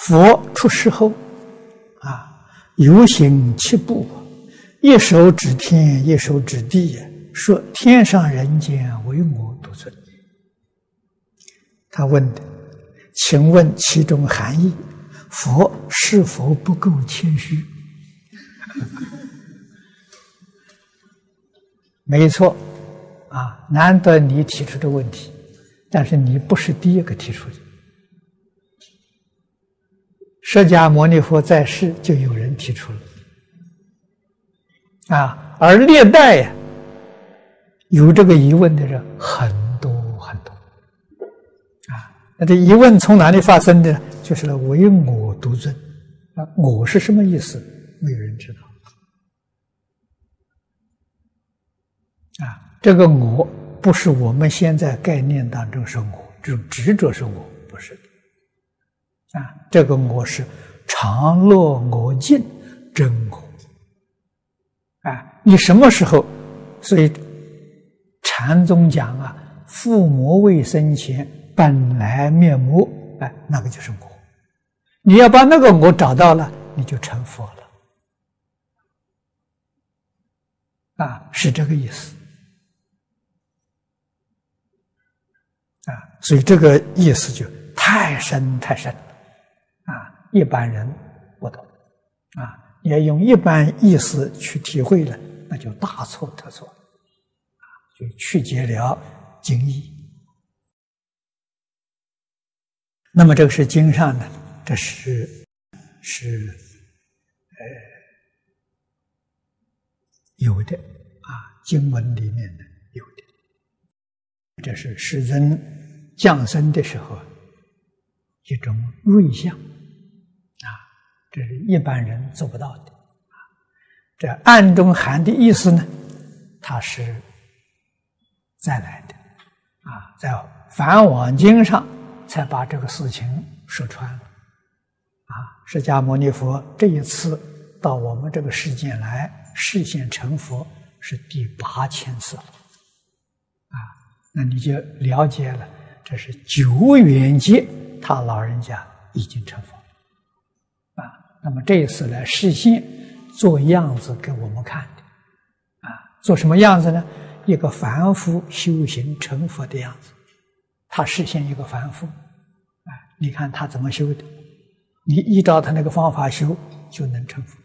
佛出世后，啊，游行七步，一手指天，一手指地，说天上人间唯我独尊。他问的，请问其中含义，佛是否不够谦虚？没错，啊，难得你提出的问题，但是你不是第一个提出的。释迦牟尼佛在世就有人提出了，啊，而历代呀，有这个疑问的人很多很多，啊，那这疑问从哪里发生的？就是“唯我独尊”，啊，我是什么意思？没有人知道，啊，这个我不是我们现在概念当中是我，这种执着是我，不是的。啊，这个我是常乐我净真我。啊，你什么时候？所以禅宗讲啊，父母未生前本来面目，哎，那个就是我。你要把那个我找到了，你就成佛了。啊，是这个意思。啊，所以这个意思就太深太深。一般人不懂，啊，要用一般意思去体会了，那就大错特错，啊，就曲解了经义。那么这个是经上的，这是是呃有的啊，经文里面的有的，这是世尊降生的时候一种瑞相。这是一般人做不到的，这暗中含的意思呢，它是再来的，啊，在《梵网经》上才把这个事情说穿了，啊，释迦牟尼佛这一次到我们这个世界来示现成佛是第八千次了，啊，那你就了解了，这是久远劫他老人家已经成佛。那么这一次来示现，做样子给我们看的，啊，做什么样子呢？一个凡夫修行成佛的样子，他示现一个凡夫，啊，你看他怎么修的？你依照他那个方法修，就能成佛。